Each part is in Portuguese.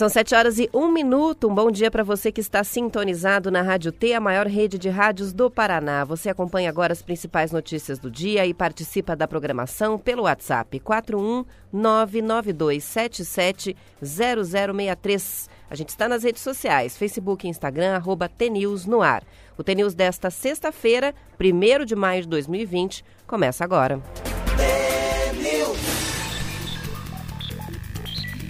São sete horas e um minuto. Um bom dia para você que está sintonizado na Rádio T, a maior rede de rádios do Paraná. Você acompanha agora as principais notícias do dia e participa da programação pelo WhatsApp 41992770063. A gente está nas redes sociais, Facebook e Instagram, arroba TNews no ar. O TNews desta sexta-feira, 1 de maio de 2020, começa agora.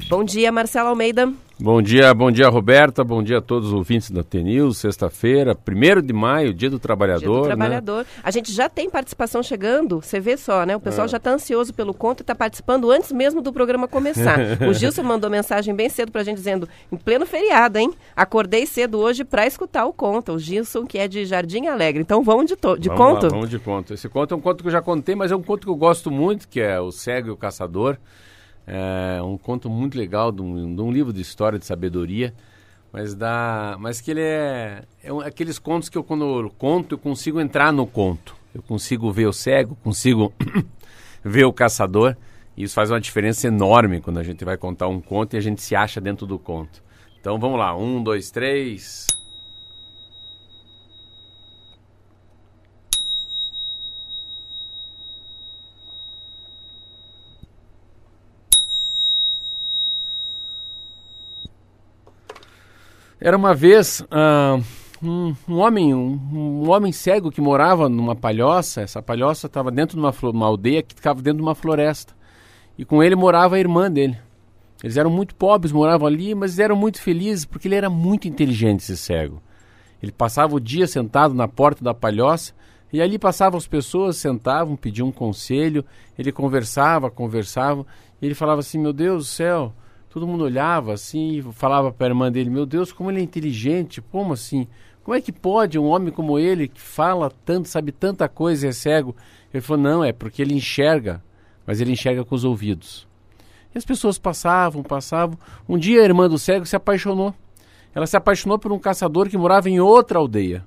Bom dia, Marcelo Almeida. Bom dia, bom dia, Roberta. Bom dia a todos os ouvintes da TNews. Sexta-feira, 1 de maio, dia do trabalhador. Dia do trabalhador. Né? A gente já tem participação chegando, você vê só, né? O pessoal é. já está ansioso pelo conto e está participando antes mesmo do programa começar. o Gilson mandou mensagem bem cedo para a gente dizendo, em pleno feriado, hein? Acordei cedo hoje para escutar o conto. O Gilson, que é de Jardim Alegre. Então vamos de, de vamos conto? Lá, vamos de conto. Esse conto é um conto que eu já contei, mas é um conto que eu gosto muito, que é O Cego e o Caçador. É um conto muito legal de um, de um livro de história de sabedoria, mas dá, mas que ele é, é um, aqueles contos que eu quando eu conto eu consigo entrar no conto. Eu consigo ver o cego, consigo ver o caçador. E isso faz uma diferença enorme quando a gente vai contar um conto e a gente se acha dentro do conto. Então vamos lá, um, dois, três. Era uma vez uh, um, um, homem, um, um, homem cego que morava numa palhoça. Essa palhoça estava dentro de uma, uma aldeia que ficava dentro de uma floresta. E com ele morava a irmã dele. Eles eram muito pobres, moravam ali, mas eram muito felizes porque ele era muito inteligente, esse cego. Ele passava o dia sentado na porta da palhoça e ali passavam as pessoas, sentavam, pediam um conselho. Ele conversava, conversava. E ele falava assim: Meu Deus do céu, todo mundo olhava assim e falava para a irmã dele: Meu Deus, como ele é inteligente, como assim? Como é que pode um homem como ele, que fala tanto, sabe tanta coisa e é cego? Ele falou: Não, é porque ele enxerga, mas ele enxerga com os ouvidos. E as pessoas passavam, passavam. Um dia a irmã do cego se apaixonou. Ela se apaixonou por um caçador que morava em outra aldeia.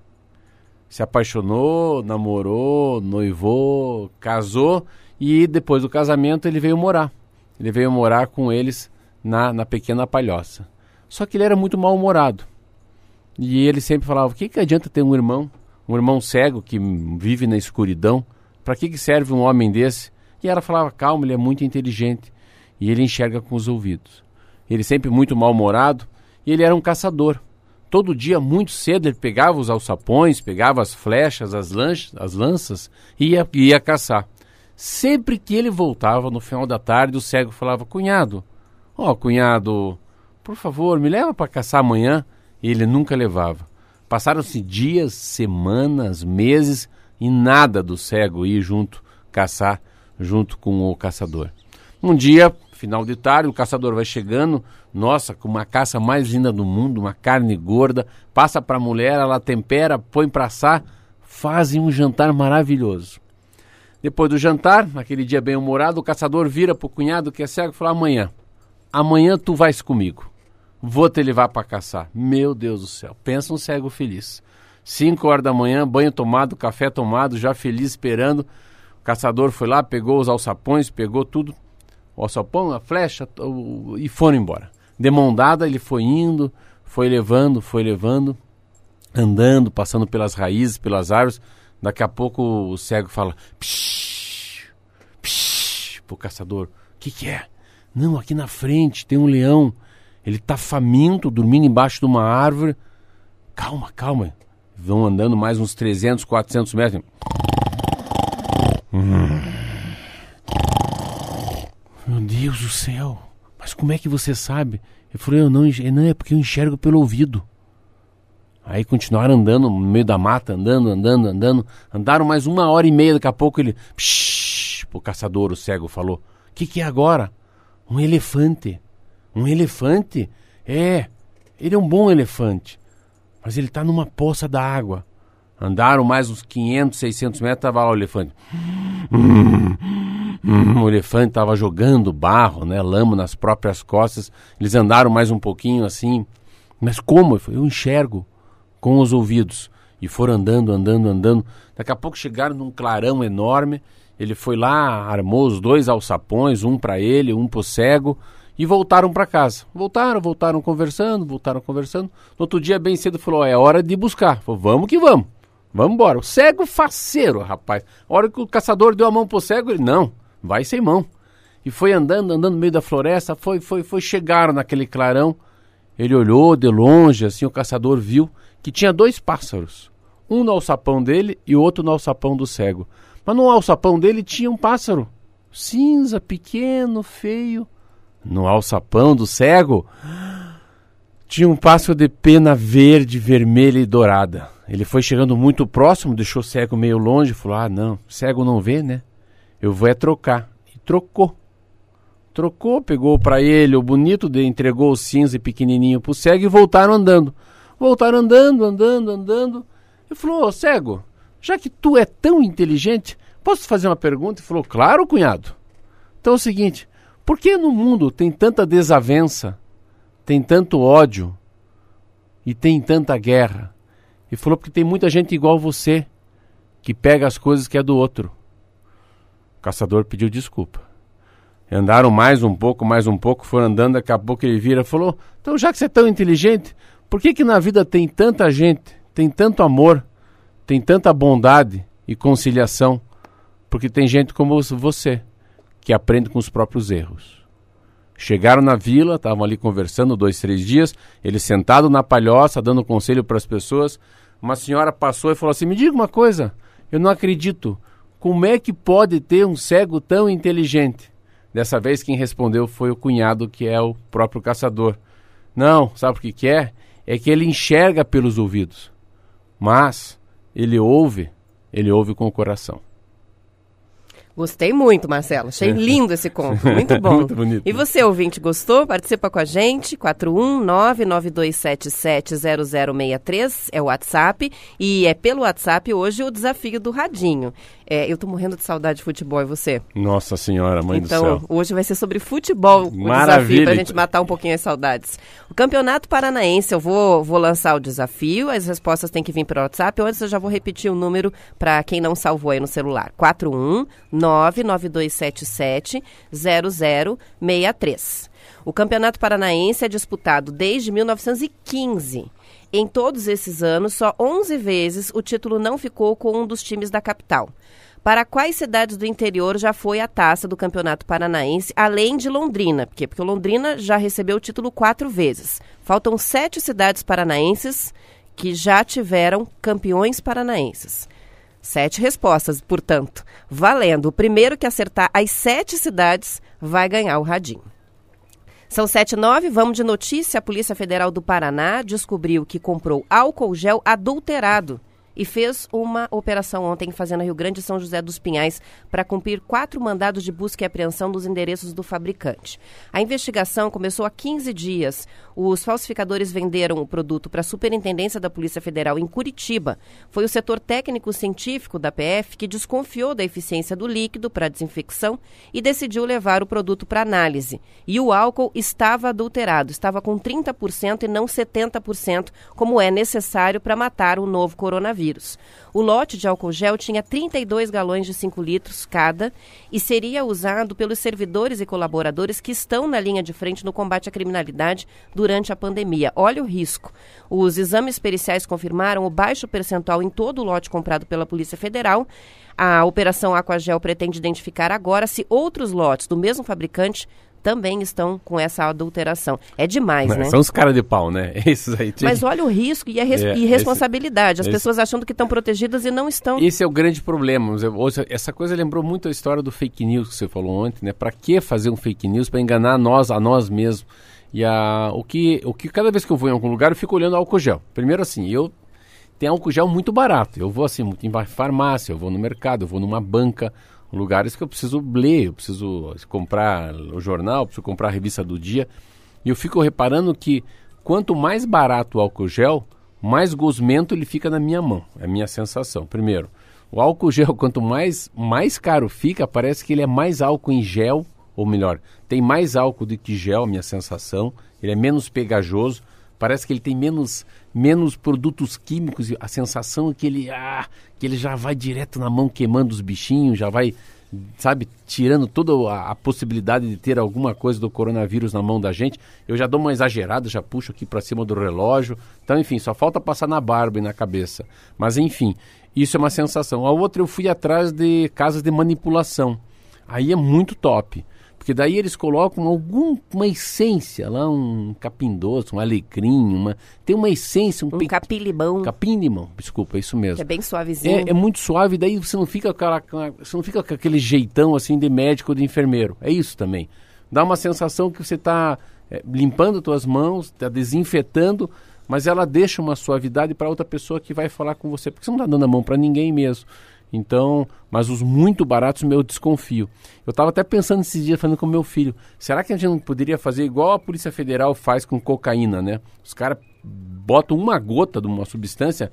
Se apaixonou, namorou, noivou, casou e depois do casamento ele veio morar. Ele veio morar com eles na, na pequena palhoça. Só que ele era muito mal-humorado. E ele sempre falava: o que, que adianta ter um irmão, um irmão cego que vive na escuridão? Para que, que serve um homem desse? E ela falava: calma, ele é muito inteligente. E ele enxerga com os ouvidos. Ele sempre muito mal-humorado. E ele era um caçador. Todo dia, muito cedo, ele pegava os alçapões, pegava as flechas, as, lanchas, as lanças e ia, ia caçar. Sempre que ele voltava no final da tarde, o cego falava: Cunhado, Ó, oh, cunhado, por favor, me leva para caçar amanhã. E ele nunca levava. Passaram-se dias, semanas, meses e nada do cego ir junto caçar junto com o caçador. Um dia, final de tarde, o caçador vai chegando, nossa, com uma caça mais linda do mundo, uma carne gorda, passa para a mulher, ela tempera, põe para assar, fazem um jantar maravilhoso. Depois do jantar, naquele dia bem humorado, o caçador vira para o cunhado que é cego e fala: amanhã, amanhã tu vais comigo. Vou te levar para caçar. Meu Deus do céu, pensa um cego feliz. Cinco horas da manhã, banho tomado, café tomado, já feliz esperando. O caçador foi lá, pegou os alçapões, pegou tudo, o alçapão, a flecha, o, e foram embora. De mão dada, ele foi indo, foi levando, foi levando, andando, passando pelas raízes, pelas árvores. Daqui a pouco o cego fala: psh, psh, pro caçador: O que, que é? Não, aqui na frente tem um leão. Ele está faminto, dormindo embaixo de uma árvore. Calma, calma. Vão andando mais uns 300, 400 metros. Hum. Meu Deus do céu. Mas como é que você sabe? Eu falei, eu não, não é porque eu enxergo pelo ouvido. Aí continuaram andando no meio da mata, andando, andando, andando. Andaram mais uma hora e meia, daqui a pouco ele. Psh, o caçador, o cego, falou: O que, que é agora? Um elefante. Um elefante? É, ele é um bom elefante, mas ele está numa poça da água. Andaram mais uns 500, 600 metros, estava lá o elefante. o elefante estava jogando barro, né, lama nas próprias costas. Eles andaram mais um pouquinho assim. Mas como? Eu enxergo com os ouvidos. E foram andando, andando, andando. Daqui a pouco chegaram num clarão enorme. Ele foi lá, armou os dois alçapões, um para ele, um para o cego, e voltaram para casa. Voltaram, voltaram conversando, voltaram conversando. No outro dia, bem cedo, falou: é hora de buscar. Falou: vamos que vamos. Vamos embora. O cego faceiro, rapaz. A hora que o caçador deu a mão pro cego, ele, não, vai sem mão. E foi andando, andando no meio da floresta, foi, foi, foi, chegaram naquele clarão. Ele olhou de longe, assim, o caçador viu que tinha dois pássaros. Um no alçapão dele e o outro no alçapão do cego. Mas no alçapão dele tinha um pássaro. Cinza, pequeno, feio. No alçapão do cego tinha um pássaro de pena verde, vermelha e dourada. Ele foi chegando muito próximo, deixou o cego meio longe falou: Ah, não, cego não vê, né? Eu vou é trocar. E trocou. Trocou, pegou para ele o bonito, entregou o cinza e pequenininho pro cego e voltaram andando. Voltaram andando, andando, andando. E falou: Ô cego, já que tu é tão inteligente, posso fazer uma pergunta? E falou: Claro, cunhado. Então é o seguinte: por que no mundo tem tanta desavença, tem tanto ódio e tem tanta guerra? E falou porque tem muita gente igual você que pega as coisas que é do outro. O caçador pediu desculpa. Andaram mais um pouco, mais um pouco, foram andando, daqui a pouco ele vira e falou: Então, já que você é tão inteligente, por que, que na vida tem tanta gente, tem tanto amor, tem tanta bondade e conciliação? Porque tem gente como você, que aprende com os próprios erros. Chegaram na vila, estavam ali conversando dois, três dias, ele sentado na palhoça, dando conselho para as pessoas uma senhora passou e falou assim: Me diga uma coisa, eu não acredito. Como é que pode ter um cego tão inteligente? Dessa vez quem respondeu foi o cunhado, que é o próprio caçador. Não, sabe o que, que é? É que ele enxerga pelos ouvidos, mas ele ouve, ele ouve com o coração. Gostei muito, Marcelo. Achei lindo esse conto. Muito bom. muito bonito. E você, ouvinte, gostou? Participa com a gente. 41992770063 é o WhatsApp. E é pelo WhatsApp hoje o desafio do Radinho. É, eu tô morrendo de saudade de futebol, e você? Nossa senhora, mãe então, do céu. Então, hoje vai ser sobre futebol o Maravilha. desafio, pra gente matar um pouquinho as saudades. O Campeonato Paranaense, eu vou, vou lançar o desafio, as respostas têm que vir pelo WhatsApp. Antes eu já vou repetir o número para quem não salvou aí no celular. 4199277 0063. O Campeonato Paranaense é disputado desde 1915. Em todos esses anos, só 11 vezes o título não ficou com um dos times da capital. Para quais cidades do interior já foi a taça do Campeonato Paranaense, além de Londrina? Porque, porque Londrina já recebeu o título quatro vezes. Faltam sete cidades paranaenses que já tiveram campeões paranaenses. Sete respostas, portanto. Valendo. O primeiro que acertar as sete cidades vai ganhar o radinho. São sete nove, vamos de notícia. A Polícia Federal do Paraná descobriu que comprou álcool gel adulterado e fez uma operação ontem em Fazenda Rio Grande e São José dos Pinhais para cumprir quatro mandados de busca e apreensão dos endereços do fabricante. A investigação começou há 15 dias. Os falsificadores venderam o produto para a Superintendência da Polícia Federal em Curitiba. Foi o setor técnico-científico da PF que desconfiou da eficiência do líquido para desinfecção e decidiu levar o produto para análise. E o álcool estava adulterado, estava com 30% e não 70%, como é necessário para matar o novo coronavírus coronavírus. O lote de álcool gel tinha 32 galões de 5 litros cada e seria usado pelos servidores e colaboradores que estão na linha de frente no combate à criminalidade durante a pandemia. Olha o risco. Os exames periciais confirmaram o baixo percentual em todo o lote comprado pela Polícia Federal. A operação Aquagel pretende identificar agora se outros lotes do mesmo fabricante também estão com essa adulteração. É demais, Não, né? São os caras de pau, né? Esses aí. Mas olha o risco e a res é, irresponsabilidade. As esse, pessoas achando que estão protegidas e não estão. Esse é o grande problema. Essa coisa lembrou muito a história do fake news que você falou ontem, né? Para que fazer um fake news para enganar nós, a nós mesmos? E a, o, que, o que cada vez que eu vou em algum lugar eu fico olhando álcool gel. Primeiro assim, eu tenho álcool gel muito barato. Eu vou assim, muito em farmácia, eu vou no mercado, eu vou numa banca lugares que eu preciso ler, eu preciso comprar o jornal, preciso comprar a revista do dia. E eu fico reparando que quanto mais barato o álcool gel, mais gosmento ele fica na minha mão. É a minha sensação. Primeiro, o álcool gel, quanto mais, mais caro fica, parece que ele é mais álcool em gel, ou melhor, tem mais álcool do que gel, a minha sensação. Ele é menos pegajoso, parece que ele tem menos, menos produtos químicos. A sensação é que ele, ah, que ele já vai direto na mão queimando os bichinhos, já vai sabe, tirando toda a, a, possibilidade de ter alguma coisa do coronavírus na mão da gente. Eu já dou uma exagerada, já puxo aqui para cima do relógio. Então, enfim, só falta passar na barba e na cabeça. Mas, enfim, isso é uma sensação. A outra, eu fui atrás de casas de manipulação. Aí é muito top. Porque daí eles colocam alguma essência lá, um capim doce, um alecrim, uma, tem uma essência, um, um pe... capim limão. Capim limão, desculpa, é isso mesmo. Que é bem suavezinho. É, é, muito suave, daí você não fica você não fica com aquele jeitão assim de médico ou de enfermeiro. É isso também. Dá uma sensação que você está é, limpando as suas mãos, está desinfetando, mas ela deixa uma suavidade para outra pessoa que vai falar com você, porque você não está dando a mão para ninguém mesmo. Então, mas os muito baratos eu desconfio. Eu estava até pensando esses dias falando com meu filho, será que a gente não poderia fazer igual a Polícia Federal faz com cocaína, né? Os caras botam uma gota de uma substância,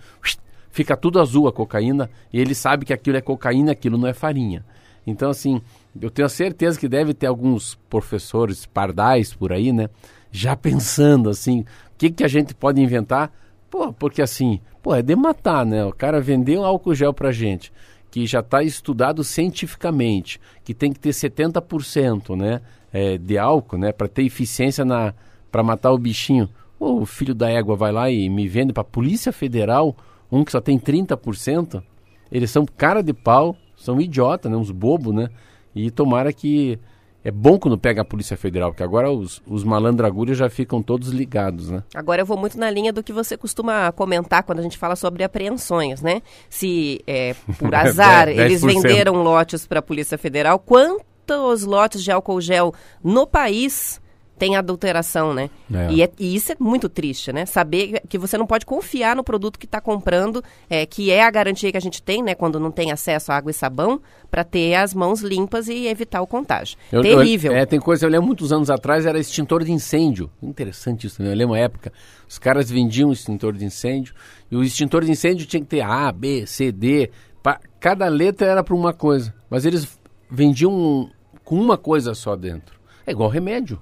fica tudo azul a cocaína, e ele sabe que aquilo é cocaína, aquilo não é farinha. Então, assim, eu tenho certeza que deve ter alguns professores pardais por aí, né? Já pensando assim, o que, que a gente pode inventar? Pô, porque assim, pô, é de matar, né? O cara vendeu álcool gel pra gente que já está estudado cientificamente, que tem que ter 70% né, é, de álcool né, para ter eficiência na para matar o bichinho. o filho da égua vai lá e me vende para a Polícia Federal um que só tem 30%. Eles são cara de pau, são idiota, né, uns bobos, né? E tomara que é bom quando pega a Polícia Federal, porque agora os, os malandragulhos já ficam todos ligados, né? Agora eu vou muito na linha do que você costuma comentar quando a gente fala sobre apreensões, né? Se, é, por azar, eles venderam lotes para a Polícia Federal, quantos lotes de álcool gel no país tem adulteração, né? É. E, é, e, isso é muito triste, né? Saber que você não pode confiar no produto que está comprando, é, que é a garantia que a gente tem, né? Quando não tem acesso a água e sabão, para ter as mãos limpas e evitar o contágio. Eu, Terrível. Eu, é, tem coisa, eu lembro muitos anos atrás, era extintor de incêndio. Interessante isso, né? Eu lembro uma época, os caras vendiam extintor de incêndio, e o extintor de incêndio tinha que ter A, B, C, D. Pra, cada letra era para uma coisa, mas eles vendiam com uma coisa só dentro. É igual remédio.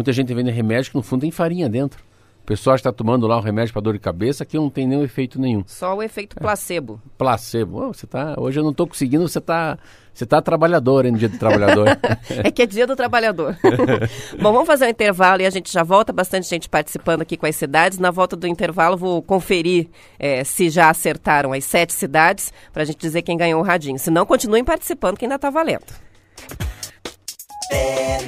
Muita gente vende remédio que no fundo tem farinha dentro. O pessoal está tomando lá o remédio para dor de cabeça que não tem nenhum efeito nenhum. Só o efeito placebo. É. Placebo. Oh, você tá, hoje eu não estou conseguindo, você está você tá trabalhador, hein, no dia do trabalhador. é que é dia do trabalhador. Bom, vamos fazer um intervalo e a gente já volta. Bastante gente participando aqui com as cidades. Na volta do intervalo, vou conferir é, se já acertaram as sete cidades, para a gente dizer quem ganhou o radinho. Se não, continuem participando, que ainda está valendo. É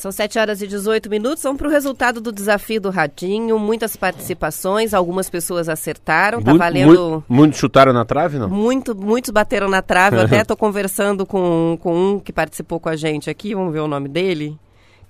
São 7 horas e 18 minutos. Vamos para o resultado do desafio do Radinho. Muitas participações, algumas pessoas acertaram. Tá valendo. Muito, muitos chutaram na trave, não? Muito, muitos bateram na trave. Eu até estou conversando com, com um que participou com a gente aqui. Vamos ver o nome dele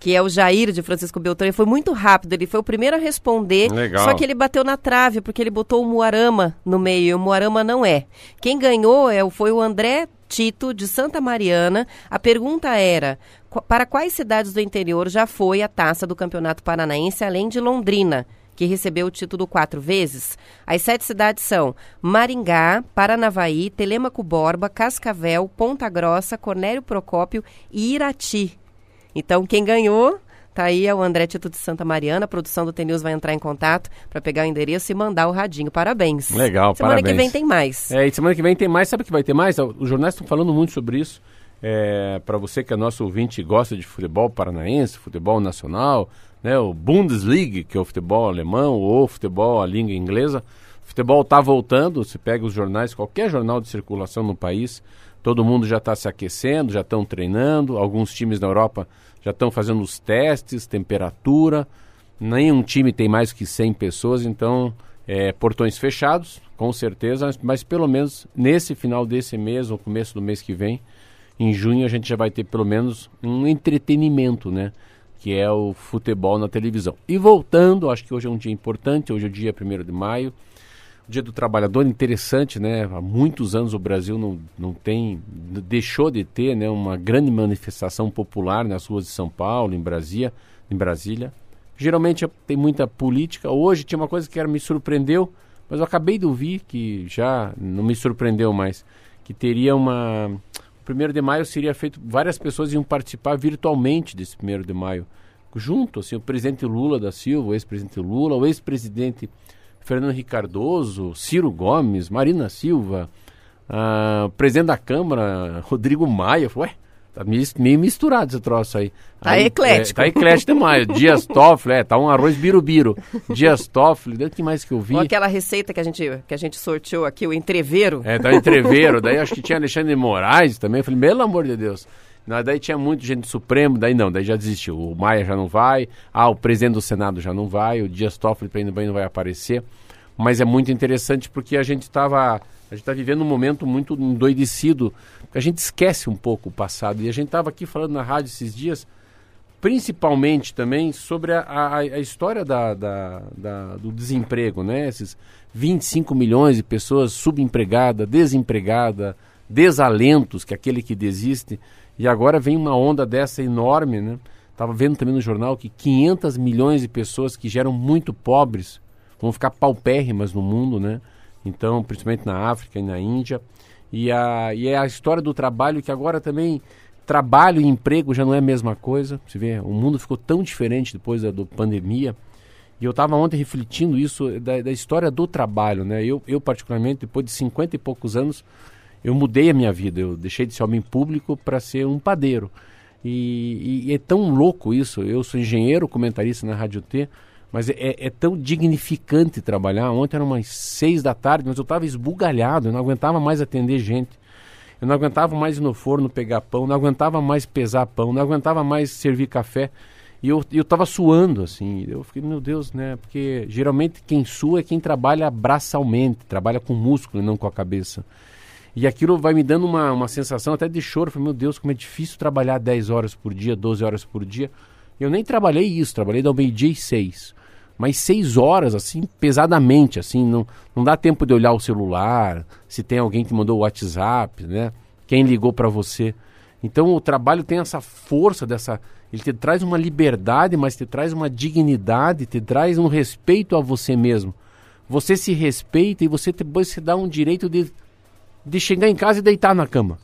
que é o Jair de Francisco Beltrão. Ele foi muito rápido, ele foi o primeiro a responder. Legal. Só que ele bateu na trave, porque ele botou o Muarama no meio, e o Muarama não é. Quem ganhou é, foi o André Tito, de Santa Mariana. A pergunta era: para quais cidades do interior já foi a taça do Campeonato Paranaense, além de Londrina? que recebeu o título quatro vezes. As sete cidades são Maringá, Paranavaí, Telemaco Borba, Cascavel, Ponta Grossa, Cornélio Procópio e Irati. Então, quem ganhou Tá aí é o André Tito de Santa Mariana. A produção do TNews vai entrar em contato para pegar o endereço e mandar o radinho. Parabéns. Legal, semana parabéns. Semana que vem tem mais. É, e semana que vem tem mais. Sabe o que vai ter mais? Os jornais estão falando muito sobre isso. É, para você que é nosso ouvinte e gosta de futebol paranaense, futebol nacional, né, o Bundesliga, que é o futebol alemão, ou futebol a língua inglesa, o futebol está voltando. Se pega os jornais, qualquer jornal de circulação no país, todo mundo já está se aquecendo, já estão treinando. Alguns times na Europa já estão fazendo os testes, temperatura. Nenhum time tem mais que 100 pessoas, então é, portões fechados, com certeza, mas, mas, pelo menos nesse final desse mês ou começo do mês que vem, em junho a gente já vai ter pelo menos um entretenimento, né? Que é o futebol na televisão. E voltando, acho que hoje é um dia importante, hoje é o dia 1 de maio, Dia do Trabalhador, interessante, né? Há muitos anos o Brasil não, não tem, deixou de ter né, uma grande manifestação popular nas ruas de São Paulo, em Brasília, em Brasília. Geralmente tem muita política. Hoje tinha uma coisa que era, me surpreendeu, mas eu acabei de ouvir que já não me surpreendeu mais, que teria uma... O primeiro de maio seria feito, várias pessoas iam participar virtualmente desse primeiro de maio. Junto, assim, o presidente Lula da Silva, o ex-presidente Lula, o ex-presidente Fernando Henrique Cardoso, Ciro Gomes, Marina Silva, uh, presidente da Câmara, Rodrigo Maia. Ué, tá meio misturado esse troço aí. Tá aí, eclético. É, tá eclético demais. Dias Toffoli, é, tá um arroz birubiru. Dias Toffoli, o que mais que eu vi? Ou aquela receita que a gente, que a gente sorteou aqui, o entreveiro. É, tá o entreveiro. daí acho que tinha Alexandre Moraes também. Eu falei, pelo amor de Deus. Daí tinha muito gente do Supremo, daí não, daí já desistiu. O Maia já não vai, ah, o presidente do Senado já não vai, o Dias Toffoli também não vai aparecer. Mas é muito interessante porque a gente estava. A gente está vivendo um momento muito endoidecido, a gente esquece um pouco o passado. E a gente estava aqui falando na rádio esses dias, principalmente também sobre a, a, a história da, da, da, do desemprego, né? Esses 25 milhões de pessoas subempregadas, desempregadas, desalentos, que é aquele que desiste. E agora vem uma onda dessa enorme, né? Estava vendo também no jornal que 500 milhões de pessoas que geram muito pobres vão ficar paupérrimas no mundo, né? Então, principalmente na África e na Índia. E, a, e é a história do trabalho que agora também trabalho e emprego já não é a mesma coisa. Você vê, o mundo ficou tão diferente depois da pandemia. E eu estava ontem refletindo isso da, da, história do trabalho, né? Eu, eu particularmente, depois de 50 e poucos anos, eu mudei a minha vida. Eu deixei de ser homem público para ser um padeiro. E, e, é tão louco isso. Eu sou engenheiro, comentarista na Rádio T, mas é, é, é tão dignificante trabalhar. Ontem eram umas seis da tarde, mas eu estava esbugalhado, eu não aguentava mais atender gente. Eu não aguentava mais ir no forno pegar pão, não aguentava mais pesar pão, não aguentava mais servir café. E eu, eu suando, assim. Eu fiquei, meu Deus, né? Porque geralmente quem sua é quem trabalha braçalmente, trabalha com músculo e não com a cabeça. E aquilo vai me dando uma, uma sensação até de choro. Falei, meu Deus, como é difícil trabalhar 10 horas por dia, 12 horas por dia. Eu nem trabalhei isso, trabalhei do meio-dia e seis. Mas seis horas, assim, pesadamente, assim, não, não dá tempo de olhar o celular, se tem alguém que mandou o WhatsApp, né? Quem ligou para você. Então o trabalho tem essa força dessa. Ele te traz uma liberdade, mas te traz uma dignidade, te traz um respeito a você mesmo. Você se respeita e você depois se dá um direito de de chegar em casa e deitar na cama.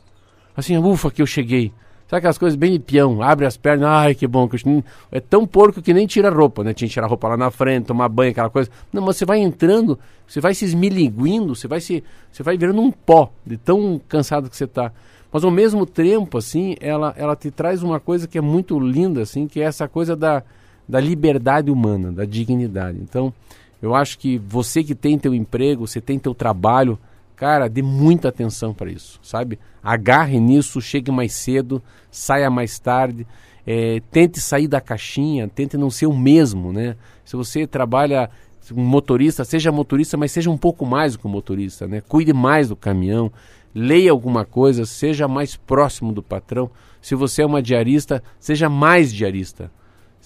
Assim, ufa, que eu cheguei. Sabe aquelas coisas bem de peão, abre as pernas, ai que bom, que eu... é tão porco que nem tira roupa, né? Tinha que tirar roupa lá na frente, tomar banho, aquela coisa. Não, mas você vai entrando, você vai se esmilinguindo, você vai se, você vai virando um pó, de tão cansado que você está. Mas ao mesmo tempo, assim, ela, ela te traz uma coisa que é muito linda, assim, que é essa coisa da, da liberdade humana, da dignidade. Então, eu acho que você que tem teu emprego, você tem teu trabalho, Cara, dê muita atenção para isso, sabe? Agarre nisso, chegue mais cedo, saia mais tarde, é, tente sair da caixinha, tente não ser o mesmo, né? Se você trabalha um motorista, seja motorista, mas seja um pouco mais do que um motorista, né? Cuide mais do caminhão, leia alguma coisa, seja mais próximo do patrão. Se você é uma diarista, seja mais diarista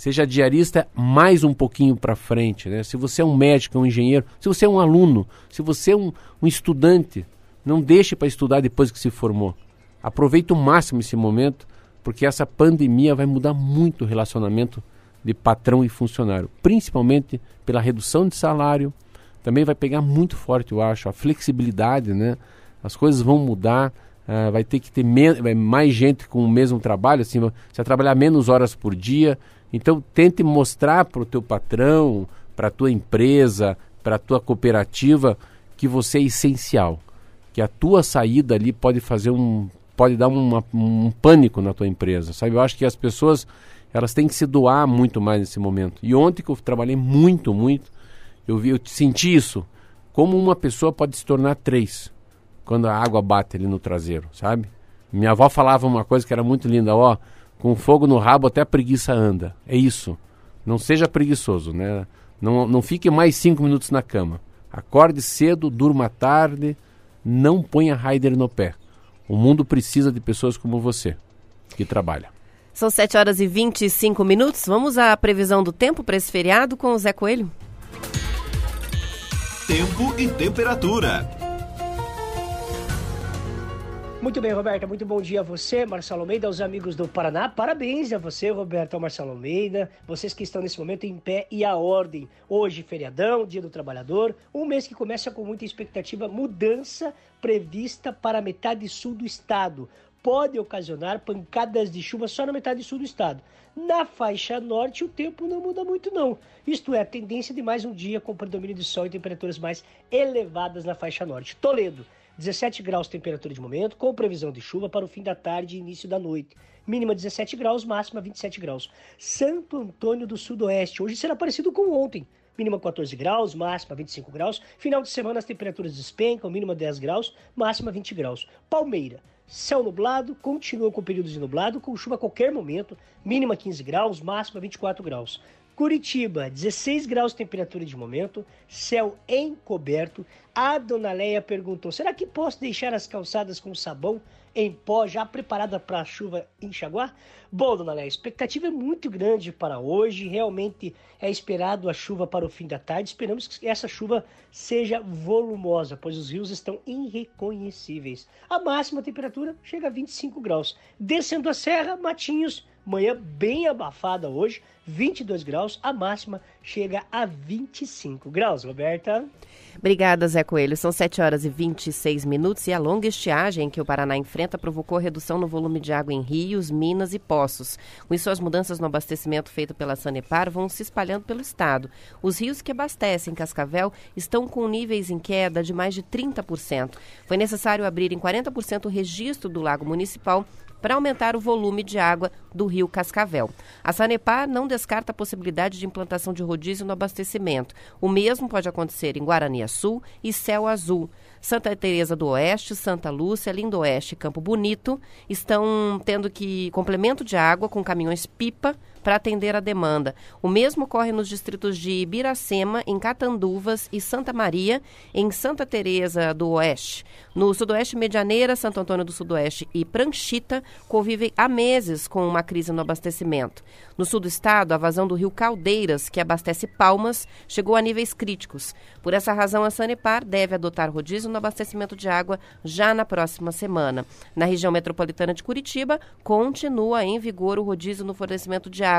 seja diarista mais um pouquinho para frente. Né? Se você é um médico, um engenheiro, se você é um aluno, se você é um, um estudante, não deixe para estudar depois que se formou. Aproveite o máximo esse momento, porque essa pandemia vai mudar muito o relacionamento de patrão e funcionário, principalmente pela redução de salário. Também vai pegar muito forte, eu acho, a flexibilidade, né? As coisas vão mudar, uh, vai ter que ter mais gente com o mesmo trabalho, assim, você vai trabalhar menos horas por dia, então tente mostrar para o teu patrão, para a tua empresa, para a tua cooperativa que você é essencial, que a tua saída ali pode fazer um, pode dar uma, um pânico na tua empresa, sabe? Eu acho que as pessoas elas têm que se doar muito mais nesse momento. E ontem que eu trabalhei muito, muito, eu vi, eu senti isso, como uma pessoa pode se tornar três quando a água bate ali no traseiro, sabe? Minha avó falava uma coisa que era muito linda, ó. Oh, com fogo no rabo até a preguiça anda. É isso. Não seja preguiçoso, né? Não, não fique mais cinco minutos na cama. Acorde cedo, durma tarde, não ponha Raider no pé. O mundo precisa de pessoas como você, que trabalha. São 7 horas e 25 minutos. Vamos à previsão do tempo para esse feriado com o Zé Coelho. Tempo e temperatura. Muito bem, Roberta. Muito bom dia a você, Marcelo Almeida, aos amigos do Paraná. Parabéns a você, Roberta, ao Marcelo Almeida, vocês que estão nesse momento em pé e à ordem. Hoje, feriadão, dia do trabalhador, um mês que começa com muita expectativa, mudança prevista para a metade sul do estado. Pode ocasionar pancadas de chuva só na metade sul do estado. Na faixa norte, o tempo não muda muito, não. Isto é, a tendência de mais um dia com predomínio de sol e temperaturas mais elevadas na faixa norte. Toledo. 17 graus temperatura de momento, com previsão de chuva para o fim da tarde e início da noite. Mínima 17 graus, máxima 27 graus. Santo Antônio do Sudoeste, hoje será parecido com ontem. Mínima 14 graus, máxima 25 graus. Final de semana as temperaturas despencam, mínima 10 graus, máxima 20 graus. Palmeira, céu nublado, continua com períodos de nublado, com chuva a qualquer momento, mínima 15 graus, máxima 24 graus. Curitiba, 16 graus de temperatura de momento, céu encoberto. A dona Leia perguntou: será que posso deixar as calçadas com sabão em pó já preparada para a chuva enxaguar? Bom, dona Leia, a expectativa é muito grande para hoje. Realmente é esperado a chuva para o fim da tarde. Esperamos que essa chuva seja volumosa, pois os rios estão irreconhecíveis. A máxima temperatura chega a 25 graus. Descendo a serra, Matinhos Manhã bem abafada hoje, 22 graus, a máxima chega a 25 graus, Roberta. Obrigada, Zé Coelho. São 7 horas e 26 minutos e a longa estiagem que o Paraná enfrenta provocou redução no volume de água em rios, minas e poços. Com isso, as mudanças no abastecimento feito pela Sanepar vão se espalhando pelo estado. Os rios que abastecem Cascavel estão com níveis em queda de mais de 30%. Foi necessário abrir em 40% o registro do lago municipal para aumentar o volume de água do rio Cascavel. A Sanepar não descarta a possibilidade de implantação de rodízio no abastecimento. O mesmo pode acontecer em Guarani Sul e Céu Azul. Santa Teresa do Oeste, Santa Lúcia, Lindo Oeste e Campo Bonito estão tendo que complemento de água com caminhões pipa para atender a demanda. O mesmo ocorre nos distritos de Ibiracema, em Catanduvas e Santa Maria, em Santa Teresa do Oeste. No Sudoeste Medianeira, Santo Antônio do Sudoeste e Pranchita convivem há meses com uma crise no abastecimento. No sul do estado, a vazão do rio Caldeiras, que abastece Palmas, chegou a níveis críticos. Por essa razão, a Sanepar deve adotar rodízio no abastecimento de água já na próxima semana. Na região metropolitana de Curitiba, continua em vigor o rodízio no fornecimento de água.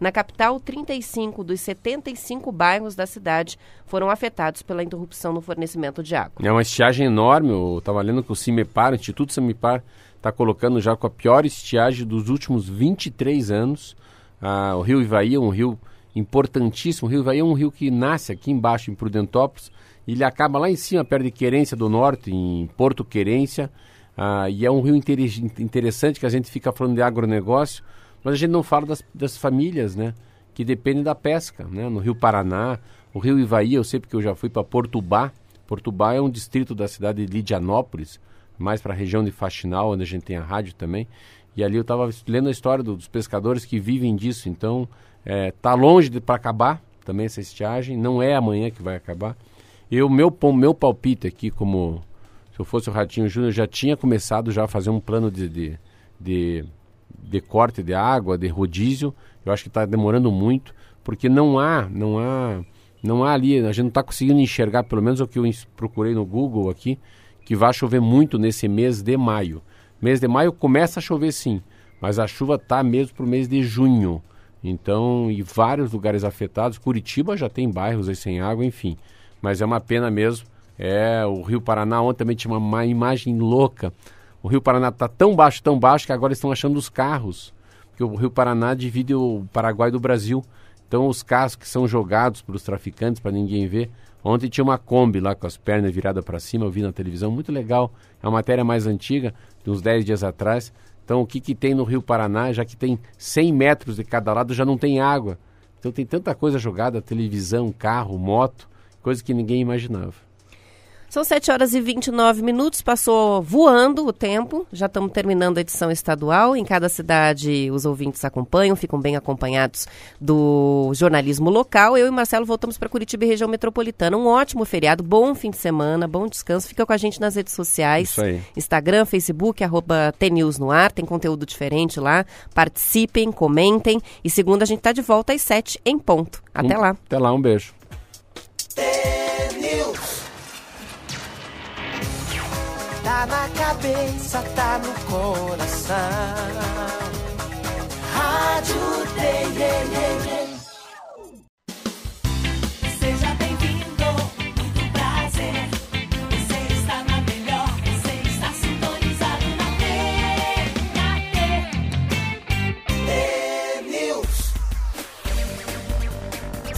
Na capital, 35 dos 75 bairros da cidade foram afetados pela interrupção no fornecimento de água. É uma estiagem enorme. Eu estava lendo que o CIMEPAR, o Instituto CIMEPAR, está colocando já com a pior estiagem dos últimos 23 anos. Ah, o rio Ivaí é um rio importantíssimo. O rio Ivaí é um rio que nasce aqui embaixo, em Prudentópolis, e ele acaba lá em cima, perto de Querência do Norte, em Porto Querência. Ah, e é um rio inter interessante que a gente fica falando de agronegócio, mas a gente não fala das, das famílias, né? Que dependem da pesca, né? No Rio Paraná, o Rio Ivaí, eu sei porque eu já fui para Portubá. Portubá é um distrito da cidade de Lidianópolis, mais para a região de Faxinal, onde a gente tem a rádio também. E ali eu estava lendo a história do, dos pescadores que vivem disso. Então, é, tá longe para acabar também essa estiagem. Não é amanhã que vai acabar. Eu, meu, meu palpite aqui, como se eu fosse o Ratinho Júnior, já tinha começado já a fazer um plano de, de, de, de corte de água, de rodízio. Eu acho que está demorando muito, porque não há, não há, não há ali, a gente não está conseguindo enxergar, pelo menos o que eu procurei no Google aqui, que vai chover muito nesse mês de maio. Mês de maio começa a chover sim, mas a chuva está mesmo para o mês de junho. Então, e vários lugares afetados. Curitiba já tem bairros aí sem água, enfim. Mas é uma pena mesmo. É, o Rio Paraná ontem também tinha uma, uma imagem louca. O Rio Paraná está tão baixo, tão baixo, que agora estão achando os carros. Porque o Rio Paraná divide o Paraguai do Brasil. Então, os carros que são jogados para os traficantes, para ninguém ver. Ontem tinha uma Kombi lá com as pernas viradas para cima, eu vi na televisão, muito legal. É uma matéria mais antiga, de uns 10 dias atrás. Então, o que, que tem no Rio Paraná, já que tem 100 metros de cada lado, já não tem água. Então, tem tanta coisa jogada, televisão, carro, moto, coisa que ninguém imaginava. São 7 horas e 29 minutos, passou voando o tempo, já estamos terminando a edição estadual. Em cada cidade os ouvintes acompanham, ficam bem acompanhados do jornalismo local. Eu e Marcelo voltamos para Curitiba e região metropolitana. Um ótimo feriado, bom fim de semana, bom descanso. Fica com a gente nas redes sociais: Isso aí. Instagram, Facebook, arroba TNews no ar, tem conteúdo diferente lá. Participem, comentem. E segunda a gente está de volta às 7 em ponto. Até Um- lá. Até lá, um beijo. Na cabeça, tá no coração. Rádio TNN. Seja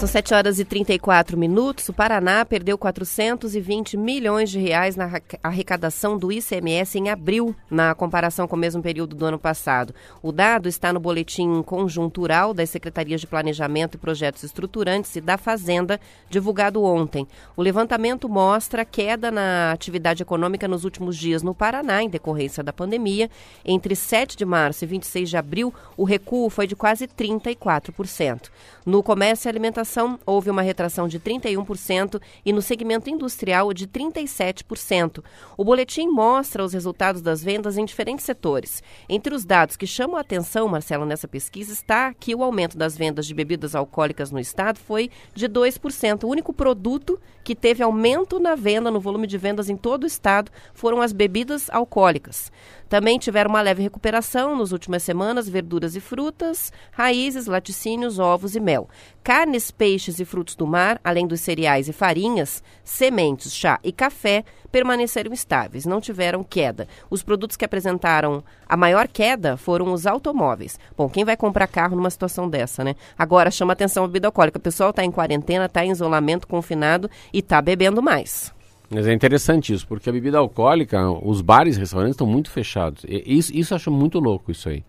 São 7 horas e 34 minutos. O Paraná perdeu 420 milhões de reais na arre- arrecadação do ICMS em abril, na comparação com o mesmo período do ano passado. O dado está no boletim conjuntural das Secretarias de Planejamento e Projetos Estruturantes e da Fazenda, divulgado ontem. O levantamento mostra queda na atividade econômica nos últimos dias no Paraná, em decorrência da pandemia. Entre 7 de março e 26 de abril, o recuo foi de quase 34%. No comércio e alimentação, houve uma retração de 31% e no segmento industrial de 37%. O boletim mostra os resultados das vendas em diferentes setores. Entre os dados que chamam a atenção, Marcelo, nessa pesquisa, está que o aumento das vendas de bebidas alcoólicas no estado foi de 2%. O único produto que teve aumento na venda, no volume de vendas em todo o estado, foram as bebidas alcoólicas. Também tiveram uma leve recuperação nas últimas semanas verduras e frutas, raízes, laticínios, ovos e mel. Carnes, peixes e frutos do mar, além dos cereais e farinhas, sementes, chá e café permaneceram estáveis, não tiveram queda. Os produtos que apresentaram a maior queda foram os automóveis. Bom, quem vai comprar carro numa situação dessa, né? Agora chama atenção a bebida alcoólica. O pessoal está em quarentena, está em isolamento, confinado e está bebendo mais. Mas é interessante isso, porque a bebida alcoólica, os bares e restaurantes estão muito fechados. Isso, isso eu acho muito louco, isso aí.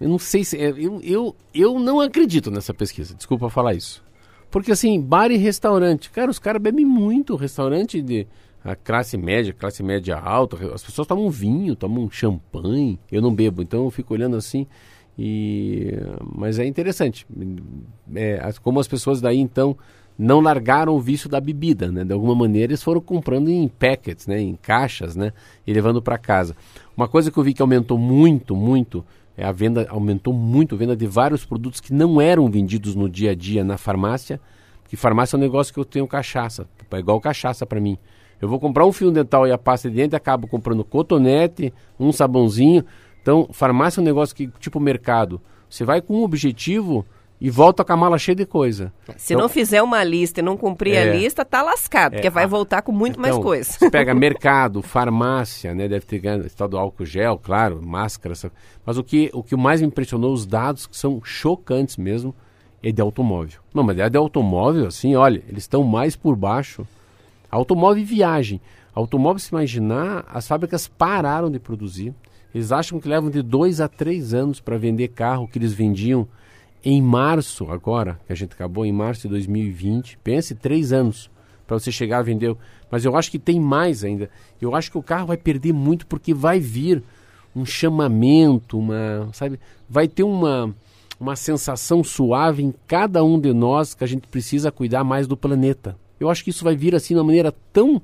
Eu não sei se. é, Eu, eu, eu não acredito nessa pesquisa, desculpa falar isso. Porque assim, bar e restaurante, cara, os caras bebem muito. Restaurante de a classe média, classe média alta, as pessoas tomam vinho, tomam champanhe. Eu não bebo, então eu fico olhando assim. E, mas é interessante. É, como as pessoas daí então não largaram o vício da bebida, né? De alguma maneira eles foram comprando em packets, né? Em caixas, né? E levando para casa. Uma coisa que eu vi que aumentou muito, muito é a venda aumentou muito a venda de vários produtos que não eram vendidos no dia a dia na farmácia. Que farmácia é um negócio que eu tenho cachaça, é igual cachaça para mim. Eu vou comprar um fio dental e a pasta de dente, acabo comprando cotonete, um sabãozinho. Então, farmácia é um negócio que, tipo mercado, você vai com um objetivo e volta com a mala cheia de coisa. Se Então, não fizer uma lista e não cumprir a É. lista, tá lascado, porque É, vai a- voltar com muito mais então, coisa. Você pega mercado, farmácia, né? Deve ter ganho tal do álcool gel, claro, máscara. essa- Mas o que, o que mais me impressionou, os dados que são chocantes mesmo, é de automóvel. Não, mas é de automóvel, assim, olha, eles estão mais por baixo. Automóvel e viagem. Automóvel, se imaginar, as fábricas pararam de produzir. Eles acham que levam de dois a três anos para vender carro que eles vendiam em março, agora, que a gente acabou em março de 2020. Pense, três anos para você chegar a vender. Mas eu acho que tem mais ainda. Eu acho que o carro vai perder muito porque vai vir um chamamento, uma, sabe? Vai ter uma uma sensação suave em cada um de nós que a gente precisa cuidar mais do planeta. Eu acho que isso vai vir assim de uma maneira tão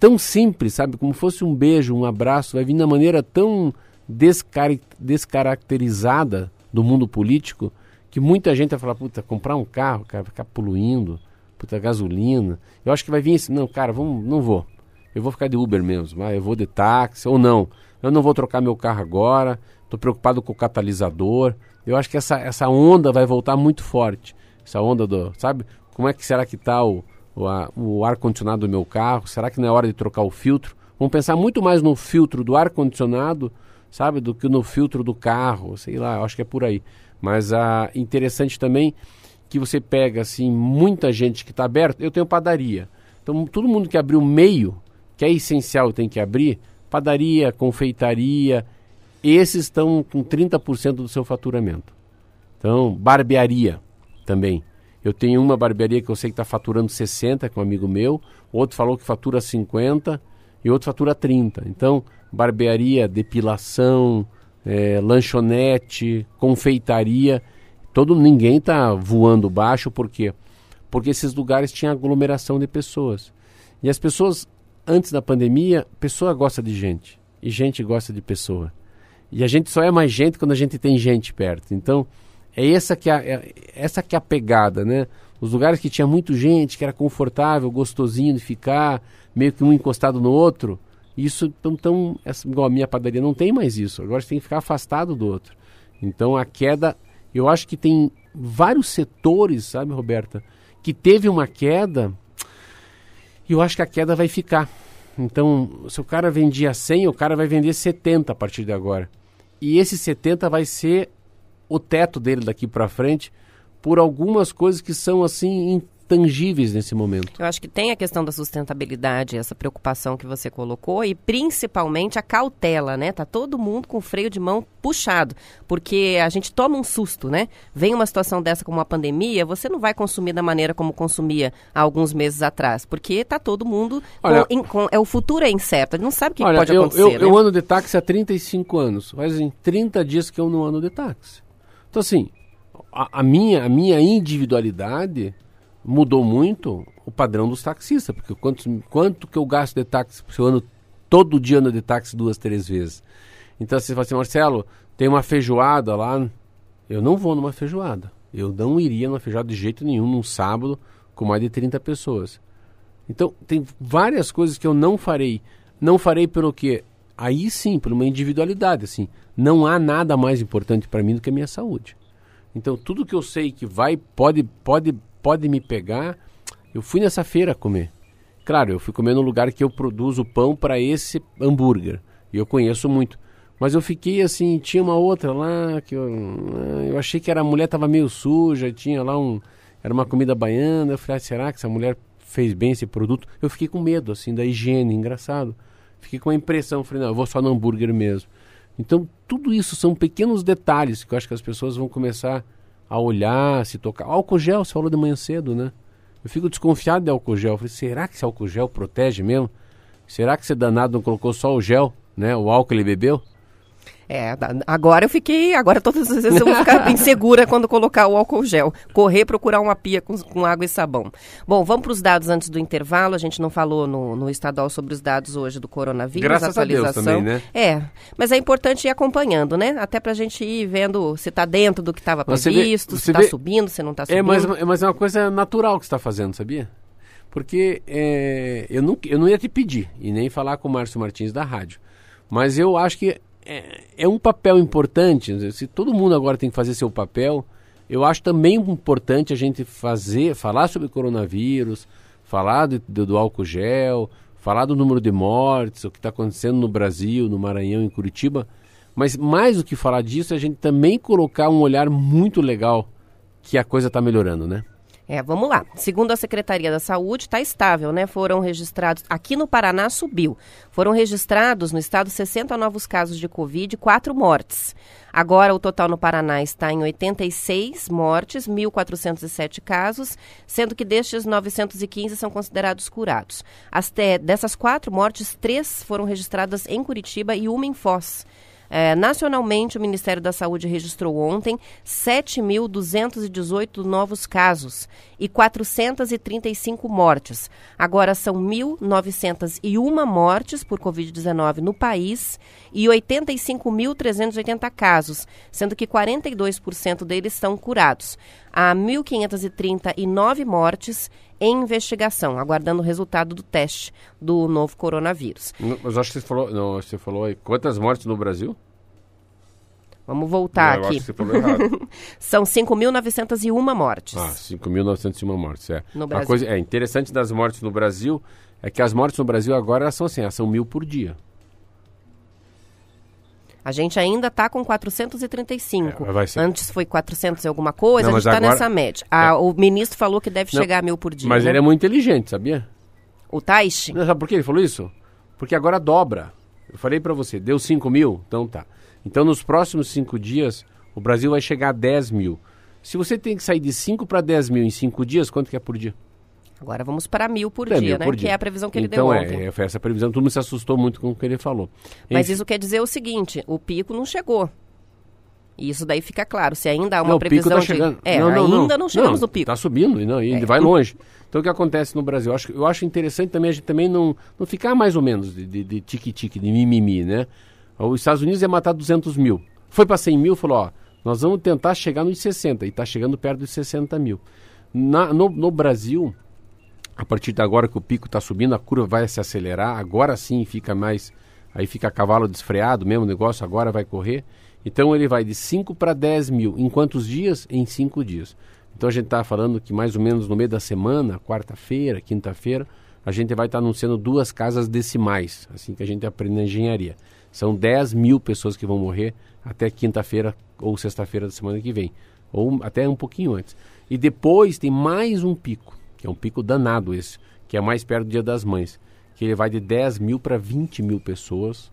tão simples, sabe? Como fosse um beijo, um abraço, vai vir de uma maneira tão descari- descaracterizada do mundo político que muita gente vai falar, puta, comprar um carro, cara, ficar poluindo, puta, gasolina. Eu acho que vai vir esse, não, cara, vamos, não vou. Eu vou ficar de Uber mesmo, ah, eu vou de táxi ou não. Eu não vou trocar meu carro agora, estou preocupado com o catalisador. Eu acho que essa, essa onda vai voltar muito forte. Essa onda do, sabe? Como é que será que está o, o, o ar-condicionado do meu carro? Será que não é hora de trocar o filtro? Vamos pensar muito mais no filtro do ar-condicionado, sabe? Do que no filtro do carro, sei lá, eu acho que é por aí. Mas ah, interessante também que você pega, assim, muita gente que está aberta. Eu tenho padaria. Então, todo mundo que abriu meio, que é essencial, tem que abrir, padaria, confeitaria, esses estão com 30% do seu faturamento. Então, barbearia também. Eu tenho uma barbearia que eu sei que está faturando 60, com um amigo meu, outro falou que fatura 50 e outro fatura 30. Então, barbearia, depilação, eh, lanchonete, confeitaria, todo ninguém está voando baixo, por quê? Porque esses lugares tinham aglomeração de pessoas. E as pessoas, antes da pandemia, pessoa gosta de gente. E gente gosta de pessoa. E a gente só é mais gente quando a gente tem gente perto. Então, é essa que é, a- é essa que é a pegada, né? Os lugares que tinha muito gente, que era confortável, gostosinho de ficar, meio que um encostado no outro, isso tão, tão essa- igual a minha padaria não tem mais isso. Agora você tem que ficar afastado do outro. Então a queda, eu acho que tem vários setores, sabe, Roberta, que teve uma queda e eu acho que a queda vai ficar. Então, se o cara vendia 100, o cara vai vender 70 a partir de agora. E esse 70 vai ser o teto dele daqui para frente por algumas coisas que são assim intangíveis nesse momento. Eu acho que tem a questão da sustentabilidade, essa preocupação que você colocou e principalmente a cautela, né? Tá todo mundo com o freio de mão puxado, porque a gente toma um susto, né? Vem uma situação dessa como uma pandemia, você não vai consumir da maneira como consumia há alguns meses atrás, porque tá todo mundo com- Olha- em- com- é o futuro é incerto, a gente não sabe o que, que Olha, pode eu, acontecer, eu, né? eu ando de táxi há 35 anos. Fazem 30 dias que eu não ando de táxi. Então, assim, a, a minha, a minha individualidade mudou muito o padrão dos taxistas. Porque quanto, quanto que eu gasto de táxi eu ando todo dia ando de táxi duas, três vezes? Então, você fala assim, Marcelo, tem uma feijoada lá. Eu não vou numa feijoada. Eu não iria numa feijoada de jeito nenhum num sábado com mais de 30 pessoas. Então, tem várias coisas que eu não farei. Não farei pelo que? Aí sim, por uma individualidade, assim. Não há nada mais importante para mim do que a minha saúde. Então, tudo que eu sei que vai, pode, pode, pode me pegar, eu fui nessa feira comer. Claro, eu fui comer no lugar que eu produzo pão para esse hambúrguer. E eu conheço muito. Mas eu fiquei assim, tinha uma outra lá que eu, eu achei que era a mulher estava meio suja, tinha lá um, era uma comida baiana. Eu falei, ah, será que essa mulher fez bem esse produto? Eu fiquei com medo assim da higiene, engraçado. Fiquei com a impressão, falei, não, eu vou só no hambúrguer mesmo. Então, tudo isso são pequenos detalhes que eu acho que as pessoas vão começar a olhar, se tocar. Álcool gel, você falou de manhã cedo, né? Eu fico desconfiado de álcool gel. Eu falei, será que esse álcool gel protege mesmo? Será que esse danado não colocou só o gel, né? O álcool ele bebeu? É, agora eu fiquei. Agora todas as vezes eu vou ficar insegura quando colocar o álcool gel. Correr, procurar uma pia com, com água e sabão. Bom, vamos para os dados antes do intervalo. A gente não falou no, no estadual sobre os dados hoje do coronavírus. Graças a Deus atualização. também, né? É, mas é importante ir acompanhando, né? Até pra gente ir vendo se tá dentro do que estava vê- previsto, se tá vê- subindo, se não tá subindo. É, mas, mas é uma coisa natural que você está fazendo, sabia? Porque é, eu, não, eu não ia te pedir e nem falar com o Márcio Martins da rádio. Mas eu acho que é, é um papel importante. Se todo mundo agora tem que fazer seu papel, eu acho também importante a gente fazer, falar sobre coronavírus, falar do, do, do álcool gel, falar do número de mortes, o que está acontecendo no Brasil, no Maranhão, em Curitiba. Mas mais do que falar disso, é a gente também colocar um olhar muito legal que a coisa está melhorando, né? É, vamos lá. Segundo a Secretaria da Saúde, está estável, né? Foram registrados, aqui no Paraná subiu. Foram registrados no estado 60 novos casos de Covid e 4 mortes. Agora o total no Paraná está em 86 mortes, 1.407 casos, sendo que destes 915 são considerados curados. As dessas quatro mortes, três foram registradas em Curitiba e uma em Foz. É, nacionalmente, o Ministério da Saúde registrou ontem 7.218 novos casos e 435 mortes. Agora são 1.901 mortes por Covid-19 no país e 85.380 casos, sendo que 42% deles estão curados. Há 1.539 mortes em investigação, aguardando o resultado do teste do novo coronavírus. Mas acho que você falou, não, você falou aí, quantas mortes no Brasil? Vamos voltar Não, eu aqui. São 5.901 mortes. ah, 5.901 mortes, é. No A Brasil. coisa é interessante das mortes no Brasil é que as mortes no Brasil agora são assim, elas são mil por dia. A gente ainda está com 435. É, ser- Antes foi 400 e alguma coisa, Não, a gente está agora- nessa média. Ah, O ministro falou que deve Não, chegar a mil por dia. Mas né? ele é muito inteligente, sabia? O Taishi? Sabe por que ele falou isso? Porque agora dobra. Eu falei pra você, deu 5 mil? Então tá. Então nos próximos cinco dias, o Brasil vai chegar a 10 mil. Se você tem que sair de 5 para 10 mil em 5 dias, quanto que é por dia? Agora vamos para mil por É, dia, mil né? por Que dia. é a previsão que ele então, deu é, ontem. é, foi essa previsão, todo mundo se assustou muito com o que ele falou. Mas Enfim, isso quer dizer o seguinte, o pico não chegou. E isso daí fica claro. Se ainda há uma não, o pico previsão tá de. chegando. É, não, não, ainda não, chegamos não, no pico. Tá subindo e não, e ainda vai longe. Então o que acontece no Brasil? Eu acho, eu acho interessante também a gente também não, não ficar mais ou menos de, de, de tique-tique, de mimimi, né? Os Estados Unidos ia matar 200 mil. Foi para 100 mil, falou, ó, nós vamos tentar chegar nos 60 e está chegando perto dos 60 mil. Na, no, no Brasil, a partir de agora que o pico está subindo, a curva vai se acelerar, agora sim fica mais, aí fica cavalo desfreado mesmo o negócio, agora vai correr. Então ele vai de 5 para 10 mil. Em quantos dias? Em 5 dias. Então a gente está falando que mais ou menos no meio da semana, quarta-feira, quinta-feira, a gente vai estar anunciando duas casas decimais, assim que a gente aprende na engenharia. São 10 mil pessoas que vão morrer até quinta-feira ou sexta-feira da semana que vem, ou até um pouquinho antes. E depois tem mais um pico, que é um pico danado esse, que é mais perto do Dia das Mães, que ele vai de 10 mil para 20 mil pessoas.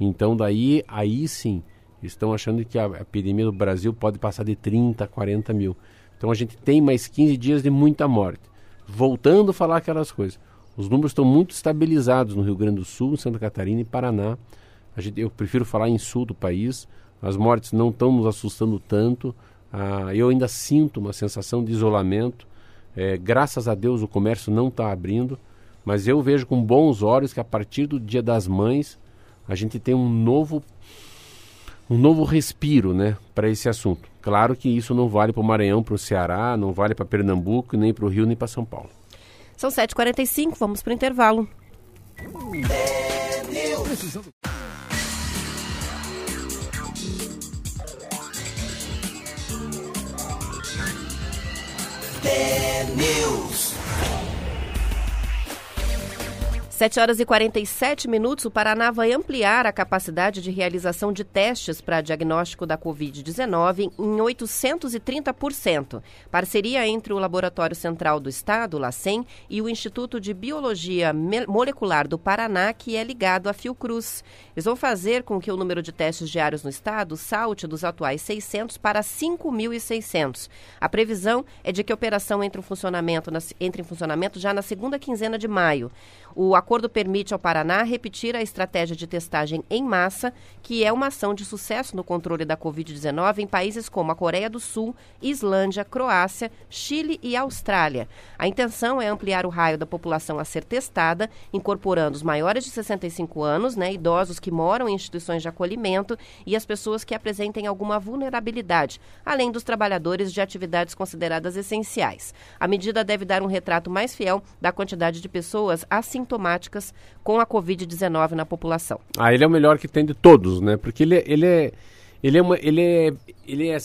Então daí, aí sim, estão achando que a epidemia do Brasil pode passar de 30 a 40 mil. Então a gente tem mais 15 dias de muita morte. Voltando a falar aquelas coisas. Os números estão muito estabilizados no Rio Grande do Sul, Santa Catarina e Paraná. Gente, eu prefiro falar em sul do país. As mortes não estão nos assustando tanto. Ah, eu ainda sinto uma sensação de isolamento. É, graças a Deus o comércio não está abrindo. Mas eu vejo com bons olhos que a partir do Dia das Mães a gente tem um novo um novo respiro, né, para esse assunto. Claro que isso não vale para o Maranhão, para o Ceará, não vale para Pernambuco, nem para o Rio, nem para São Paulo. São 7h45, vamos para o intervalo. News. 7 horas e 47 minutos, o Paraná vai ampliar a capacidade de realização de testes para diagnóstico da Covid-19 em 830%. Parceria entre o Laboratório Central do Estado, LACEN, e o Instituto de Biologia Molecular do Paraná, que é ligado à Fiocruz. Eles vão fazer com que o número de testes diários no estado salte dos atuais 600 para 5.600. A previsão é de que a operação entre, funcionamento na- entre em funcionamento já na segunda quinzena de maio. O acordo permite ao Paraná repetir a estratégia de testagem em massa, que é uma ação de sucesso no controle da Covid-19 em países como a Coreia do Sul, Islândia, Croácia, Chile e Austrália. A intenção é ampliar o raio da população a ser testada, incorporando os maiores de 65 anos, né, idosos que moram em instituições de acolhimento e as pessoas que apresentem alguma vulnerabilidade, além dos trabalhadores de atividades consideradas essenciais. A medida deve dar um retrato mais fiel da quantidade de pessoas assintomáticas com a Covid-19 na população. Ah, ele é o melhor que tem de todos, né? Porque ele, é- ele é, ele é, uma, ele é, ele é,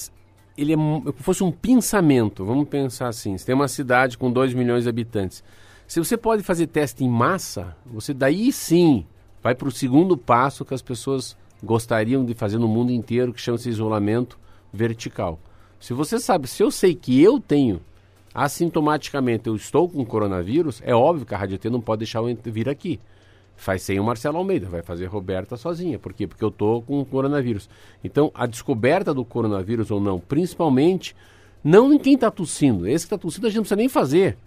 ele é como se fosse um pensamento. Vamos pensar assim: você tem uma cidade com 2 milhões de habitantes. Se você pode fazer teste em massa, você daí sim vai para o segundo passo que as pessoas gostariam de fazer no mundo inteiro, que chama-se isolamento vertical. Se você sabe, se eu sei que eu tenho assintomaticamente eu estou com coronavírus, é óbvio que a Rádio T não pode deixar eu vir aqui. Faz sem o Marcelo Almeida, vai fazer Roberta sozinha. Por quê? Porque eu estou com coronavírus. Então, a descoberta do coronavírus ou não, principalmente, não em quem está tossindo. Esse que está tossindo a gente não precisa nem fazer.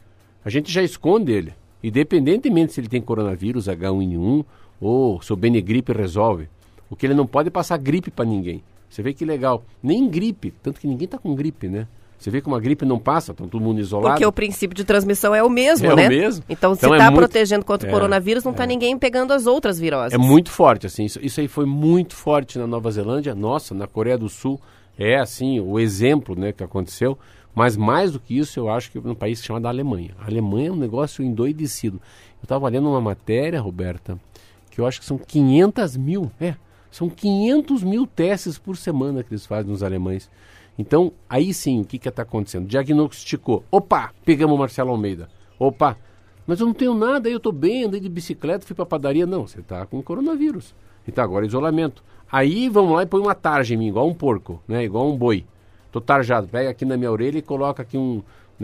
A gente já esconde ele. Independentemente se ele tem coronavírus, H1N1 ou se o Benegripe resolve. O que ele não pode é passar gripe para ninguém. Você vê que legal. Nem gripe, tanto que ninguém está com gripe, né? Você vê que uma gripe não passa, está todo mundo isolado. Porque o princípio de transmissão é o mesmo, É o né? mesmo. Então, se Então é está muito- protegendo contra o é, coronavírus, não está ninguém pegando as outras viroses. É muito forte, assim. Isso, isso aí foi muito forte na Nova Zelândia. Nossa, na Coreia do Sul é, assim, o exemplo né, que aconteceu. Mas mais do que isso, eu acho que num país chamado Alemanha. A Alemanha é um negócio endoidecido. Eu estava lendo uma matéria, Roberta, que eu acho que são 500 mil. É, são 500 mil testes por semana que eles fazem nos alemães. Então, aí sim, o que está acontecendo? Diagnosticou. Opa, pegamos o Marcelo Almeida. Opa, mas eu não tenho nada, eu estou bem, andei de bicicleta, fui para padaria. Não, você está com coronavírus. Então agora isolamento. Aí vamos lá e põe uma tarja em mim, igual um porco, né? Igual um boi. Tô tarjado, pega aqui na minha orelha e coloca aqui um,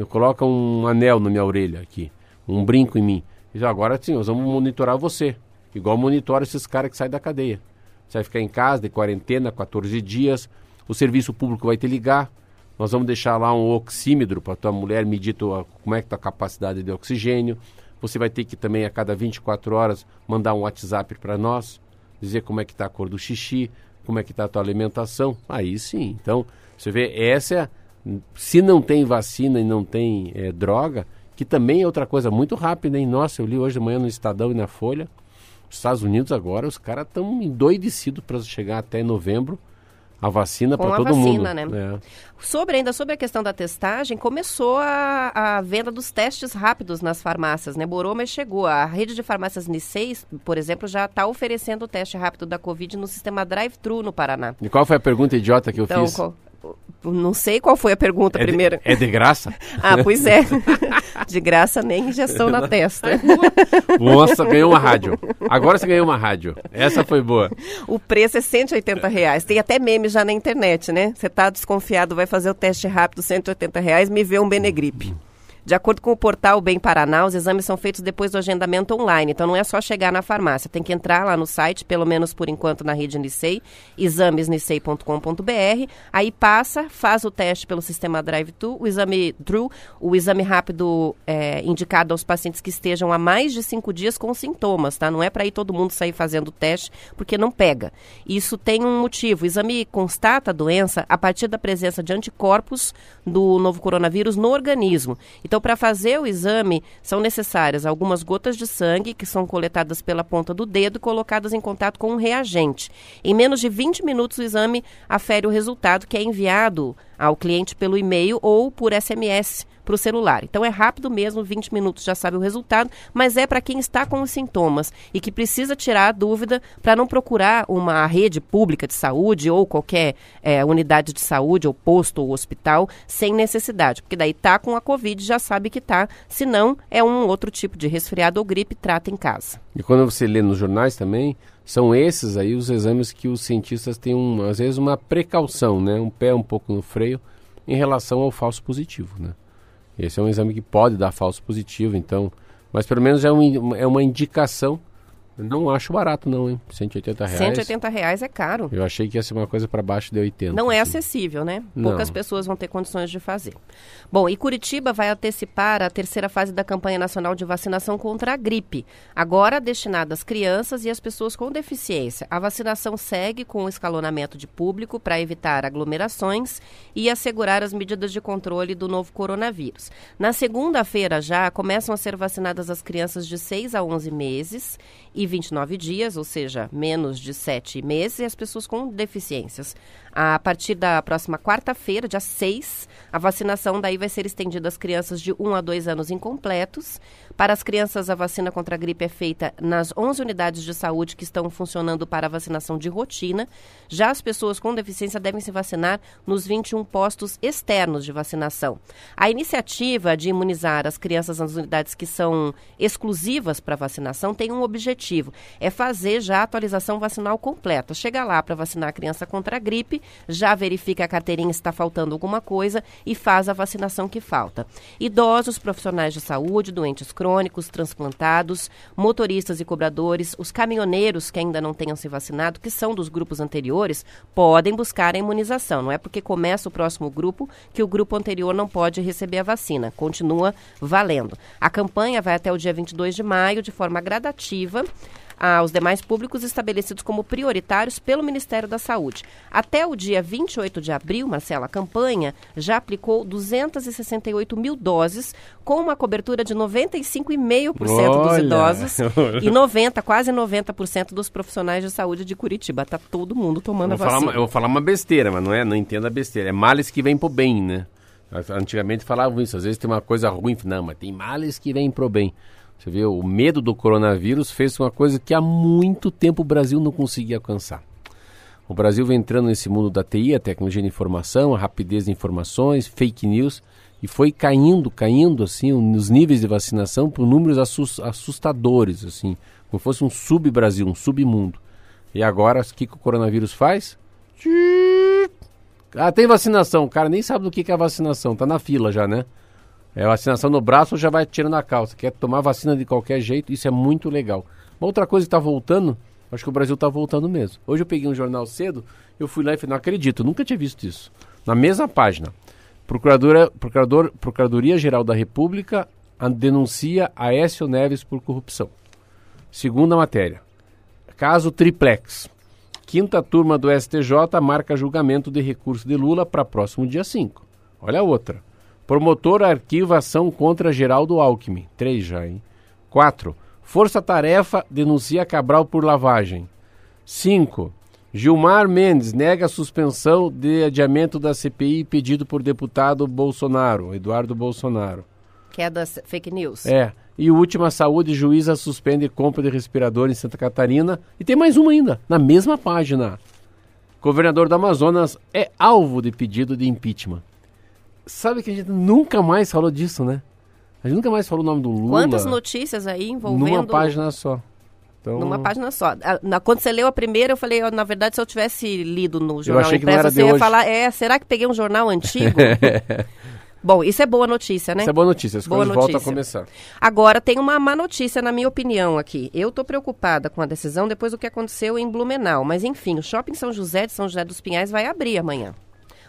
coloca um anel na minha orelha aqui, um brinco em mim. E agora sim, nós vamos monitorar você, igual monitora esses caras que saem da cadeia. Você vai ficar em casa de quarentena, 14 dias, o serviço público vai te ligar, Nós vamos deixar lá um oxímetro para tua mulher medir tua, como é que tá a capacidade de oxigênio. Você vai ter que também a cada 24 horas mandar um WhatsApp para nós, dizer como é que está a cor do xixi, como é que está a tua alimentação. Aí sim. Então, você vê, essa é, se não tem vacina e não tem eh, droga, que também é outra coisa muito rápida, hein? Nossa, eu li hoje de manhã no Estadão e na Folha, os Estados Unidos agora, os caras estão endoidecidos para chegar até novembro a vacina para todo mundo. vacina, né? É. Sobre ainda sobre a questão da testagem, começou a, a venda dos testes rápidos nas farmácias, né? Borou, mas chegou. A rede de farmácias Niceis, por exemplo, já está oferecendo o teste rápido da Covid no sistema drive-thru no Paraná. E qual foi a pergunta idiota que eu Então, fiz? qual- não sei qual foi a pergunta é, de, primeiro. é de graça? Ah, pois é. De graça nem injeção na testa. Nossa, ganhou uma rádio. Agora você ganhou uma rádio. Essa foi boa. O preço é 180 reais. Tem até meme já na internet, né? Você tá desconfiado, vai fazer o teste rápido, 180 reais, me vê um Benegripe. De acordo com o portal Bem Paraná, os exames são feitos depois do agendamento online. Então não é só chegar na farmácia, tem que entrar lá no site, pelo menos por enquanto na rede Nicei, examesnicei.com.br. Aí passa, faz o teste pelo sistema Drive-Thru, o exame Thru, o exame rápido é, indicado aos pacientes que estejam há mais de cinco dias com sintomas, tá? Não é para ir todo mundo sair fazendo o teste, porque não pega. Isso tem um motivo. O exame constata a doença a partir da presença de anticorpos do novo coronavírus no organismo. Então, para fazer o exame, são necessárias algumas gotas de sangue que são coletadas pela ponta do dedo e colocadas em contato com um reagente. Em menos de 20 minutos, o exame afere o resultado que é enviado ao cliente pelo e-mail ou por SMS para o celular. Então é rápido mesmo, 20 minutos já sabe o resultado, mas é para quem está com os sintomas e que precisa tirar a dúvida para não procurar uma rede pública de saúde ou qualquer eh, unidade de saúde, ou posto ou hospital, sem necessidade. Porque daí tá com a Covid, já sabe que tá. Se não, é um outro tipo de resfriado ou gripe, trata em casa. E quando você lê nos jornais também, são esses aí os exames que os cientistas têm, um, às vezes, uma precaução, né? Um pé um pouco no freio em relação ao falso positivo, né? Esse é um exame que pode dar falso positivo, então... Mas pelo menos é, um, é uma indicação. Não acho barato não, hein? 180 reais. 180 reais é caro. Eu achei que ia ser uma coisa para baixo de 80. Não é assim. acessível, né? Não. Poucas pessoas vão ter condições de fazer. Bom, e Curitiba vai antecipar a terceira fase da campanha nacional de vacinação contra a gripe, agora destinada às crianças e às pessoas com deficiência. A vacinação segue com o escalonamento de público para evitar aglomerações e assegurar as medidas de controle do novo coronavírus. Na segunda-feira já começam a ser vacinadas as crianças de 6 a 11 meses e 29 dias, ou seja, menos de 7 meses, e as pessoas com deficiências. A partir da próxima quarta-feira, dia 6, a vacinação daí vai ser estendida às crianças de 1 a 2 anos incompletos. Para as crianças, a vacina contra a gripe é feita nas 11 unidades de saúde que estão funcionando para a vacinação de rotina. Já as pessoas com deficiência devem se vacinar nos 21 postos externos de vacinação. A iniciativa de imunizar as crianças nas unidades que são exclusivas para vacinação tem um objetivo: é fazer já a atualização vacinal completa. Chega lá para vacinar a criança contra a gripe, já verifica a carteirinha se está faltando alguma coisa e faz a vacinação que falta. Idosos, profissionais de saúde, doentes crônicos, transplantados, motoristas e cobradores, os caminhoneiros que ainda não tenham se vacinado, que são dos grupos anteriores, podem buscar a imunização. Não é porque começa o próximo grupo que o grupo anterior não pode receber a vacina. Continua valendo. A campanha vai até o dia 22 de maio, de forma gradativa aos demais públicos estabelecidos como prioritários pelo Ministério da Saúde. Até o dia 28 de abril, Marcela, a campanha já aplicou 268 mil doses, com uma cobertura de 95,5% dos idosos e 90, quase 90% dos profissionais de saúde de Curitiba. Tá todo mundo tomando Eu a falar vacina. uma, eu vou falar uma besteira, mas não é, não entenda a besteira. É males que vêm pro bem, né? Antigamente falavam isso, às vezes tem uma coisa ruim, não, mas tem males que vêm pro bem. Você vê, o medo do coronavírus fez uma coisa que há muito tempo o Brasil não conseguia alcançar. O Brasil vem entrando nesse mundo da TI, a tecnologia de informação, a rapidez de informações, fake news, e foi caindo, caindo, assim, nos níveis de vacinação por números assus- assustadores, assim, como fosse um sub-Brasil, um submundo. E agora, o que, que o coronavírus faz? Ah, tem vacinação. O cara nem sabe do que, que é a vacinação. Tá na fila já, né? É vacinação no braço já vai tirando a calça. Quer tomar vacina de qualquer jeito, isso é muito legal. Uma outra coisa que tá voltando, acho que o Brasil tá voltando mesmo. Hoje eu peguei um jornal cedo, eu fui lá e falei, não acredito, nunca tinha visto isso. Na mesma página. Procuradora, procurador, Procuradoria-Geral da República denuncia Aécio Neves por corrupção. Segunda matéria. Caso Triplex. Quinta turma do STJ marca julgamento de recurso de Lula para próximo dia 5. Olha a outra. Promotor arquiva ação contra Geraldo Alckmin. Três já, hein? 4. Força Tarefa denuncia Cabral por lavagem. 5. Gilmar Mendes nega a suspensão de adiamento da CPI pedido por deputado Bolsonaro, Eduardo Bolsonaro. Que é das fake news. É. E o último, a saúde juíza suspende compra de respirador em Santa Catarina. E tem mais uma ainda, na mesma página. Governador do Amazonas é alvo de pedido de impeachment. Sabe que a gente nunca mais falou disso, né? A gente nunca mais falou o nome do Lula Quantas notícias aí envolvendo... numa página só. Então, Numa página só. A- na- quando você leu a primeira, eu falei, na verdade, se eu tivesse lido no jornal achei que não impresso, você ia hoje. falar, é, será que peguei um jornal antigo? Bom, isso é boa notícia, né? Isso é boa notícia, as Boa coisas voltam a notícia. começar. Agora, tem uma má notícia, na minha opinião, aqui. Eu tô preocupada com a decisão depois do que aconteceu em Blumenau. Mas, enfim, o Shopping São José de São José dos Pinhais vai abrir amanhã.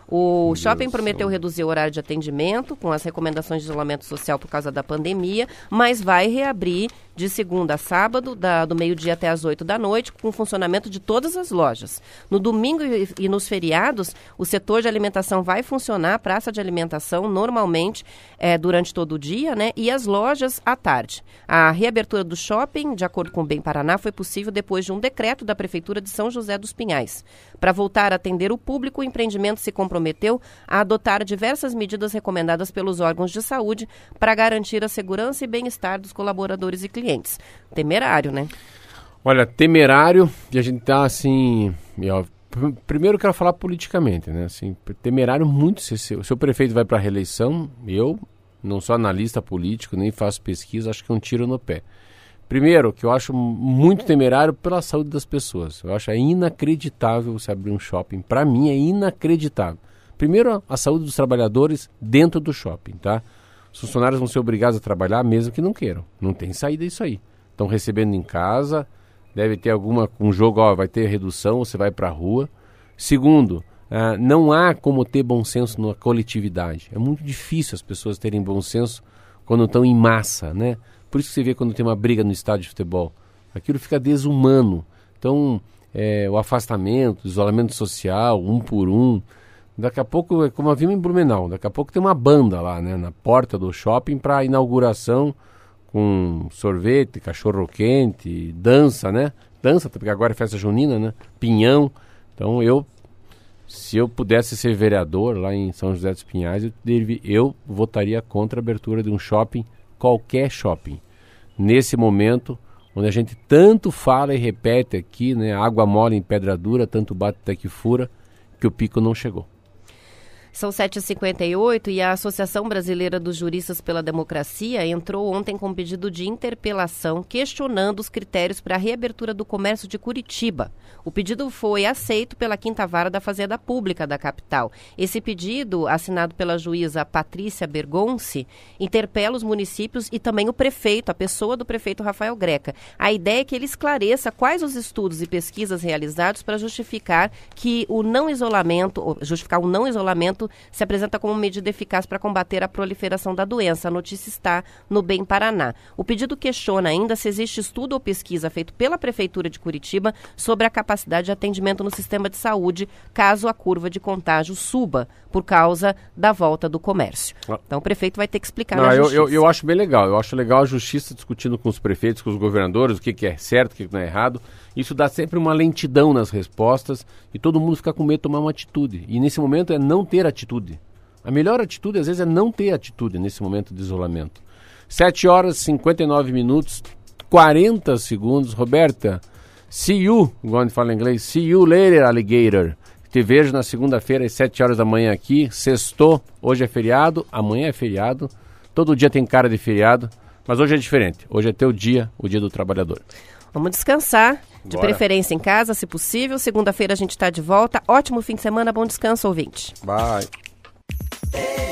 O shopping prometeu reduzir o horário de atendimento com as recomendações de isolamento social por causa da pandemia, mas vai reabrir de segunda a sábado, da- do meio-dia até as 8 da noite, com funcionamento de todas as lojas. No domingo e, e nos feriados, o setor de alimentação vai funcionar, a praça de alimentação, normalmente eh, durante todo o dia, né? E as lojas à tarde. A reabertura do shopping, de acordo com o Bem Paraná, foi possível depois de um decreto da Prefeitura de São José dos Pinhais. Para voltar a atender o público, o empreendimento se comprometeu a adotar diversas medidas recomendadas pelos órgãos de saúde para garantir a segurança e bem-estar dos colaboradores e clientes. Temerário, né? Olha, temerário, e a gente tá assim. ó, pr- primeiro quero falar politicamente, né? Assim, temerário muito. Se, o prefeito vai para reeleição, eu não sou analista político, nem faço pesquisa, acho que é um tiro no pé. Primeiro, que eu acho muito temerário pela saúde das pessoas. Eu acho é inacreditável você abrir um shopping. Para mim é inacreditável. Primeiro, a saúde dos trabalhadores dentro do shopping, tá? Os funcionários vão ser obrigados a trabalhar mesmo que não queiram. Não tem saída isso aí. Estão recebendo em casa, deve ter alguma um jogo, ó, vai ter redução, você vai para a rua. Segundo, ah, não há como ter bom senso na coletividade. É muito difícil as pessoas terem bom senso quando estão em massa, né? Por isso que você vê quando tem uma briga no estádio de futebol. Aquilo fica desumano. Então, é, o afastamento, o isolamento social, um por um. Daqui a pouco, é como havia em Blumenau, daqui a pouco tem uma banda lá, né, na porta do shopping para inauguração com sorvete, cachorro quente, dança, né? Dança, porque agora é festa junina, né? Pinhão. Então eu, se eu pudesse ser vereador lá em São José dos Pinhais, eu, eu votaria contra a abertura de um shopping, qualquer shopping. Nesse momento, onde a gente tanto fala e repete aqui, né? Água mole em pedra dura, tanto bate até que fura, que o pico não chegou. São 7h58 e a Associação Brasileira dos Juristas pela Democracia entrou ontem com um pedido de interpelação questionando os critérios para a reabertura do comércio de Curitiba. O pedido foi aceito pela Quinta Vara da Fazenda Pública da capital. Esse pedido, assinado pela juíza Patrícia Bergonce, interpela os municípios e também o prefeito, a pessoa do prefeito Rafael Greca. A ideia é que ele esclareça quais os estudos e pesquisas realizados para justificar que o não isolamento, justificar o não isolamento se apresenta como medida eficaz para combater a proliferação da doença. A notícia está no Bem Paraná. O pedido questiona ainda se existe estudo ou pesquisa feito pela Prefeitura de Curitiba sobre a capacidade de atendimento no sistema de saúde caso a curva de contágio suba por causa da volta do comércio. Ah. Então o prefeito vai ter que explicar Não, eu, eu, eu acho bem legal. Eu acho legal a justiça discutindo com os prefeitos, com os governadores, o que, que é certo, o que, que não é errado. Isso dá sempre uma lentidão nas respostas e todo mundo fica com medo de tomar uma atitude. E nesse momento é não ter atitude. A melhor atitude, às vezes, é não ter atitude nesse momento de isolamento. 7 horas, 59 minutos, 40 segundos. Roberta, see you, gente fala em inglês, see you later, alligator. Te vejo na segunda-feira às 7 horas da manhã aqui. Sextou, hoje é feriado, amanhã é feriado. Todo dia tem cara de feriado, mas hoje é diferente. Hoje é teu dia, o dia do trabalhador. Vamos descansar, de Bora. preferência em casa, se possível. Segunda-feira a gente está de volta. Ótimo fim de semana, bom descanso, ouvinte. Bye. Ei,